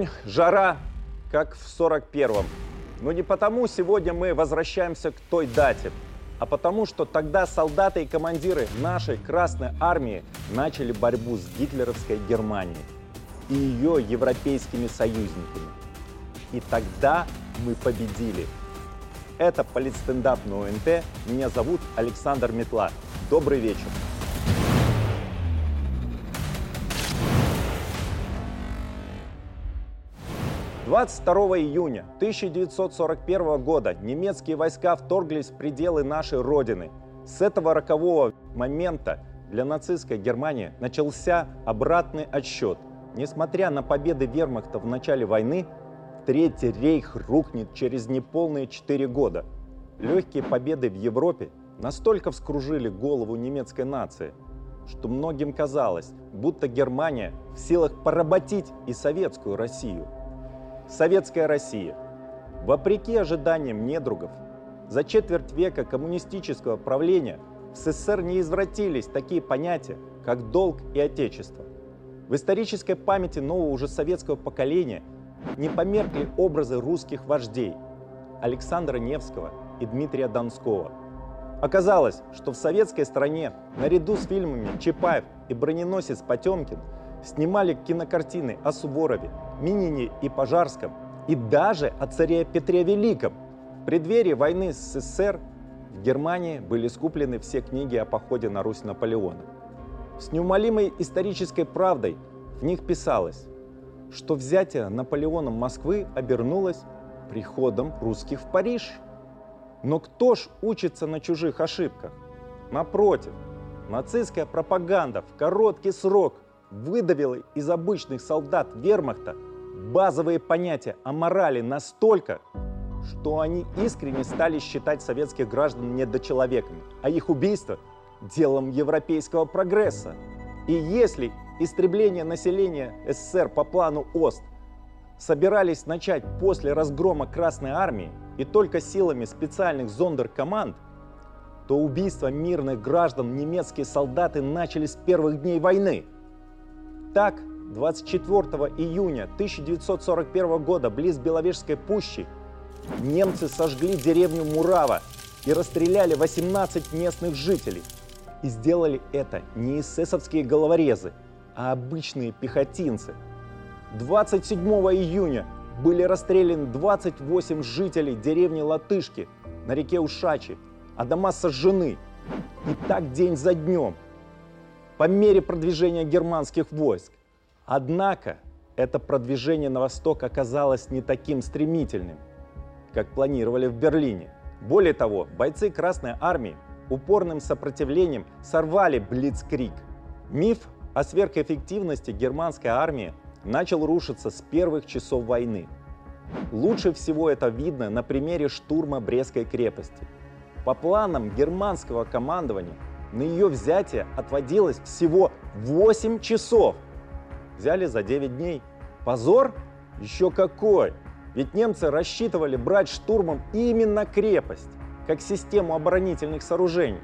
Огонь, жара, как в 41-м. Но не потому сегодня мы возвращаемся к той дате, а потому что тогда солдаты и командиры нашей Красной Армии начали борьбу с гитлеровской Германией и ее европейскими союзниками. И тогда мы победили. Это политстендап на ОНТ. Меня зовут Александр Метла. Добрый вечер. 22 июня 1941 года немецкие войска вторглись в пределы нашей Родины. С этого рокового момента для нацистской Германии начался обратный отсчет. Несмотря на победы вермахта в начале войны, Третий рейх рухнет через неполные четыре года. Легкие победы в Европе настолько вскружили голову немецкой нации, что многим казалось, будто Германия в силах поработить и советскую Россию – Советская Россия. Вопреки ожиданиям недругов, за четверть века коммунистического правления в СССР не извратились такие понятия, как долг и отечество. В исторической памяти нового уже советского поколения не померкли образы русских вождей Александра Невского и Дмитрия Донского. Оказалось, что в советской стране наряду с фильмами Чапаев и броненосец Потемкин снимали кинокартины о Суворове, Минине и Пожарском, и даже о царе Петре Великом. В преддверии войны с СССР в Германии были скуплены все книги о походе на Русь Наполеона. С неумолимой исторической правдой в них писалось, что взятие Наполеоном Москвы обернулось приходом русских в Париж. Но кто ж учится на чужих ошибках? Напротив, нацистская пропаганда в короткий срок выдавила из обычных солдат вермахта базовые понятия о морали настолько, что они искренне стали считать советских граждан недочеловеками, а их убийство – делом европейского прогресса. И если истребление населения СССР по плану ОСТ собирались начать после разгрома Красной Армии и только силами специальных зондеркоманд, то убийство мирных граждан немецкие солдаты начали с первых дней войны. Так, 24 июня 1941 года близ Беловежской пущи немцы сожгли деревню Мурава и расстреляли 18 местных жителей. И сделали это не эсэсовские головорезы, а обычные пехотинцы. 27 июня были расстреляны 28 жителей деревни Латышки на реке Ушачи, а дома сожжены. И так день за днем. По мере продвижения германских войск Однако это продвижение на восток оказалось не таким стремительным, как планировали в Берлине. Более того, бойцы Красной Армии упорным сопротивлением сорвали Блицкрик. Миф о сверхэффективности германской армии начал рушиться с первых часов войны. Лучше всего это видно на примере штурма Брестской крепости. По планам германского командования на ее взятие отводилось всего 8 часов – взяли за 9 дней. Позор? Еще какой! Ведь немцы рассчитывали брать штурмом именно крепость, как систему оборонительных сооружений.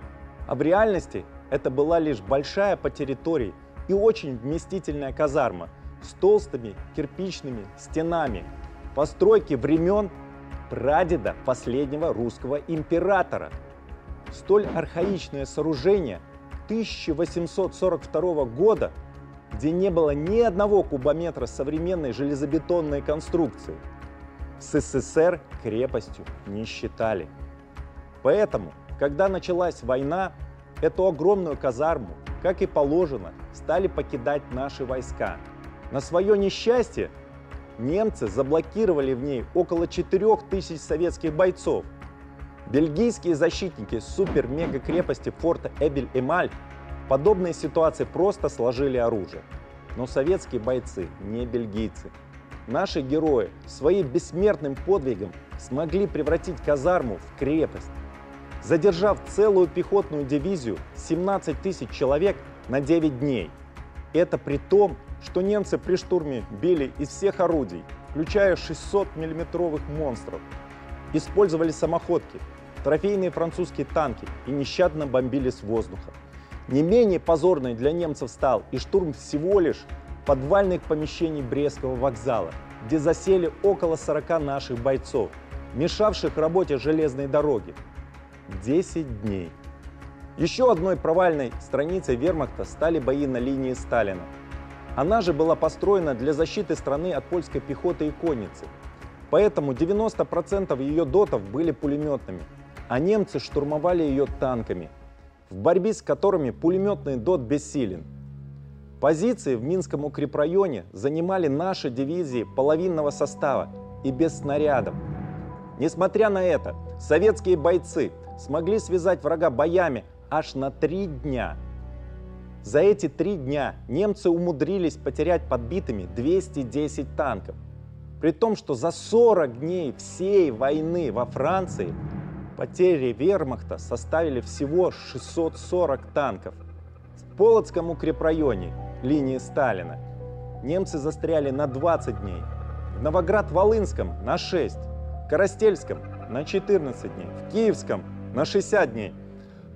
А в реальности это была лишь большая по территории и очень вместительная казарма с толстыми кирпичными стенами, постройки времен прадеда последнего русского императора. Столь архаичное сооружение 1842 года где не было ни одного кубометра современной железобетонной конструкции. С СССР крепостью не считали. Поэтому, когда началась война, эту огромную казарму, как и положено, стали покидать наши войска. На свое несчастье немцы заблокировали в ней около 4000 советских бойцов. Бельгийские защитники супер-мега-крепости форта Эбель-Эмаль подобные ситуации просто сложили оружие. Но советские бойцы не бельгийцы. Наши герои своим бессмертным подвигом смогли превратить казарму в крепость. Задержав целую пехотную дивизию 17 тысяч человек на 9 дней. Это при том, что немцы при штурме били из всех орудий, включая 600 миллиметровых монстров. Использовали самоходки, трофейные французские танки и нещадно бомбили с воздуха. Не менее позорной для немцев стал и штурм всего лишь подвальных помещений Брестского вокзала, где засели около 40 наших бойцов, мешавших работе железной дороги. 10 дней. Еще одной провальной страницей вермахта стали бои на линии Сталина. Она же была построена для защиты страны от польской пехоты и конницы. Поэтому 90% ее дотов были пулеметными, а немцы штурмовали ее танками, в борьбе с которыми пулеметный дот бессилен. Позиции в Минском укрепрайоне занимали наши дивизии половинного состава и без снарядов. Несмотря на это, советские бойцы смогли связать врага боями аж на три дня. За эти три дня немцы умудрились потерять подбитыми 210 танков. При том, что за 40 дней всей войны во Франции потери вермахта составили всего 640 танков. В Полоцком укрепрайоне линии Сталина немцы застряли на 20 дней, в Новоград-Волынском на 6, в Коростельском на 14 дней, в Киевском на 60 дней,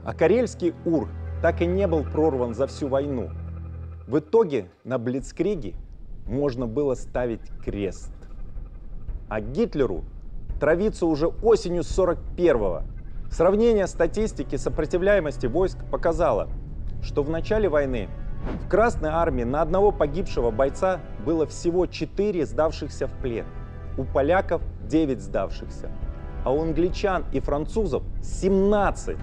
а Карельский УР так и не был прорван за всю войну. В итоге на Блицкриге можно было ставить крест. А Гитлеру травиться уже осенью 41-го. Сравнение статистики сопротивляемости войск показало, что в начале войны в Красной армии на одного погибшего бойца было всего 4 сдавшихся в плен. У поляков 9 сдавшихся, а у англичан и французов 17.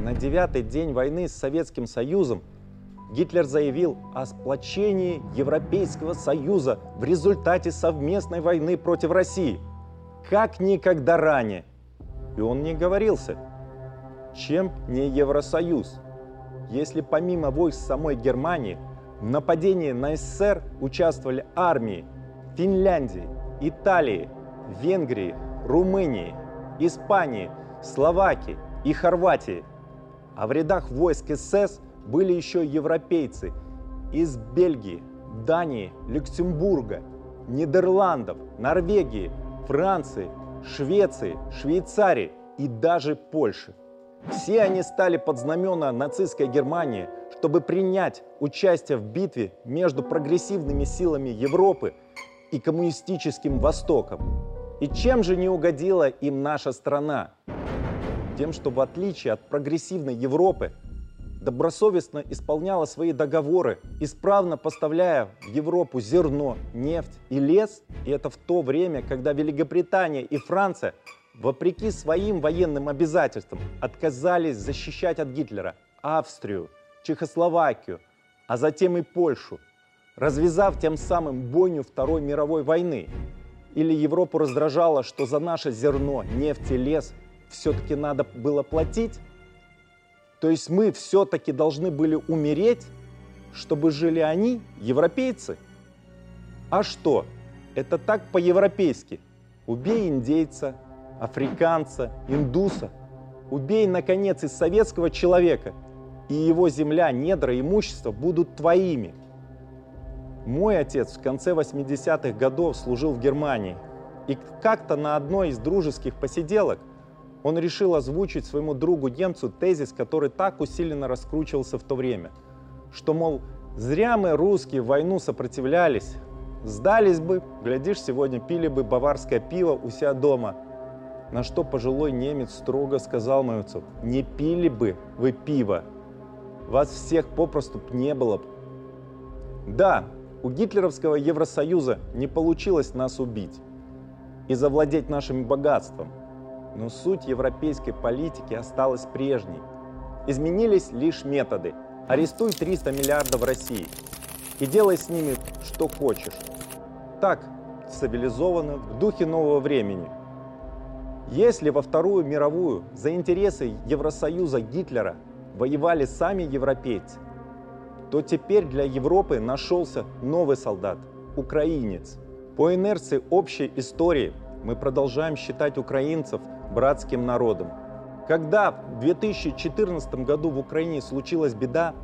На девятый день войны с Советским Союзом Гитлер заявил о сплочении Европейского Союза в результате совместной войны против России, как никогда ранее. И он не говорился, чем не Евросоюз, если помимо войск самой Германии в нападении на СССР участвовали армии Финляндии, Италии, Венгрии, Румынии, Испании, Словакии и Хорватии – а в рядах войск СС были еще европейцы из Бельгии, Дании, Люксембурга, Нидерландов, Норвегии, Франции, Швеции, Швейцарии и даже Польши. Все они стали под знамена нацистской Германии, чтобы принять участие в битве между прогрессивными силами Европы и коммунистическим Востоком. И чем же не угодила им наша страна? Тем, что в отличие от прогрессивной Европы, добросовестно исполняла свои договоры, исправно поставляя в Европу зерно, нефть и лес, и это в то время, когда Великобритания и Франция, вопреки своим военным обязательствам, отказались защищать от Гитлера Австрию, Чехословакию, а затем и Польшу, развязав тем самым бойню Второй мировой войны. Или Европу раздражало, что за наше зерно, нефть и лес все-таки надо было платить. То есть мы все-таки должны были умереть, чтобы жили они, европейцы. А что? Это так по-европейски. Убей индейца, африканца, индуса. Убей, наконец, из советского человека, и его земля, недра, имущество будут твоими. Мой отец в конце 80-х годов служил в Германии. И как-то на одной из дружеских посиделок он решил озвучить своему другу-немцу тезис, который так усиленно раскручивался в то время, что, мол, зря мы, русские, войну сопротивлялись, сдались бы, глядишь, сегодня пили бы баварское пиво у себя дома. На что пожилой немец строго сказал Маюцу, не пили бы вы пиво, вас всех попросту не было. Да, у гитлеровского Евросоюза не получилось нас убить и завладеть нашим богатством – но суть европейской политики осталась прежней. Изменились лишь методы. Арестуй 300 миллиардов России и делай с ними что хочешь. Так, цивилизованно, в духе нового времени. Если во Вторую мировую за интересы Евросоюза Гитлера воевали сами европейцы, то теперь для Европы нашелся новый солдат – украинец. По инерции общей истории мы продолжаем считать украинцев братским народом. Когда в 2014 году в Украине случилась беда,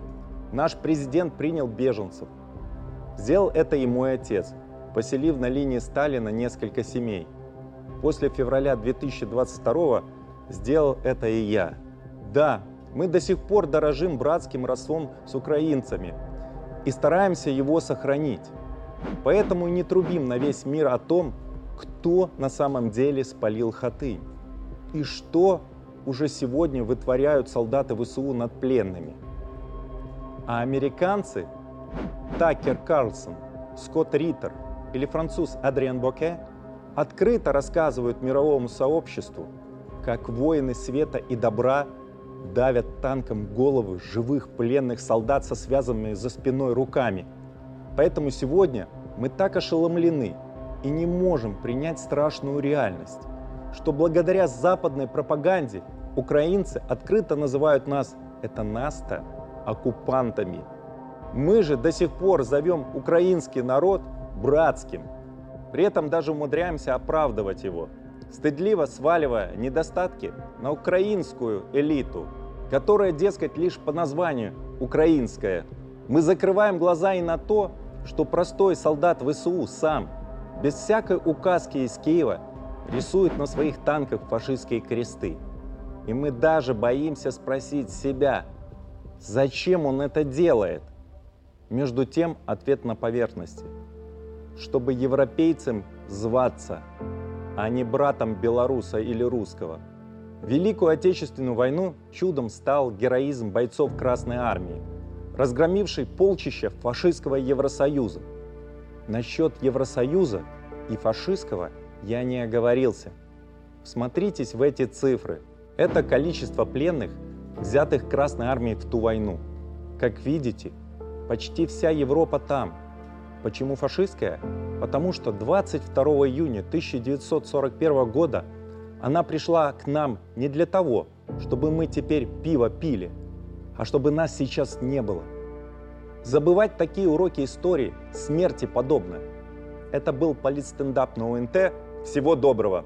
наш президент принял беженцев. Сделал это и мой отец, поселив на линии Сталина несколько семей. После февраля 2022 сделал это и я. Да, мы до сих пор дорожим братским родством с украинцами. и стараемся его сохранить. Поэтому и не трубим на весь мир о том, кто на самом деле спалил Хатынь и что уже сегодня вытворяют солдаты ВСУ над пленными. А американцы, Такер Карлсон, Скотт Риттер или француз Адриан Боке открыто рассказывают мировому сообществу, как воины света и добра давят танком головы живых пленных солдат со связанными за спиной руками. Поэтому сегодня мы так ошеломлены и не можем принять страшную реальность, что благодаря западной пропаганде украинцы открыто называют нас, это нас-то, оккупантами. Мы же до сих пор зовем украинский народ братским. При этом даже умудряемся оправдывать его, стыдливо сваливая недостатки на украинскую элиту, которая, дескать, лишь по названию украинская. Мы закрываем глаза и на то, что простой солдат ВСУ сам, без всякой указки из Киева, рисует на своих танках фашистские кресты. И мы даже боимся спросить себя, зачем он это делает? Между тем ответ на поверхности. Чтобы европейцам зваться, а не братом белоруса или русского. Великую Отечественную войну чудом стал героизм бойцов Красной Армии, разгромивший полчища фашистского Евросоюза. Насчет Евросоюза и фашистского я не оговорился. Смотритесь в эти цифры. Это количество пленных, взятых Красной Армией в ту войну. Как видите, почти вся Европа там. Почему фашистская? Потому что 22 июня 1941 года она пришла к нам не для того, чтобы мы теперь пиво пили, а чтобы нас сейчас не было. Забывать такие уроки истории смерти подобно. Это был политстендап на УНТ. Всего доброго!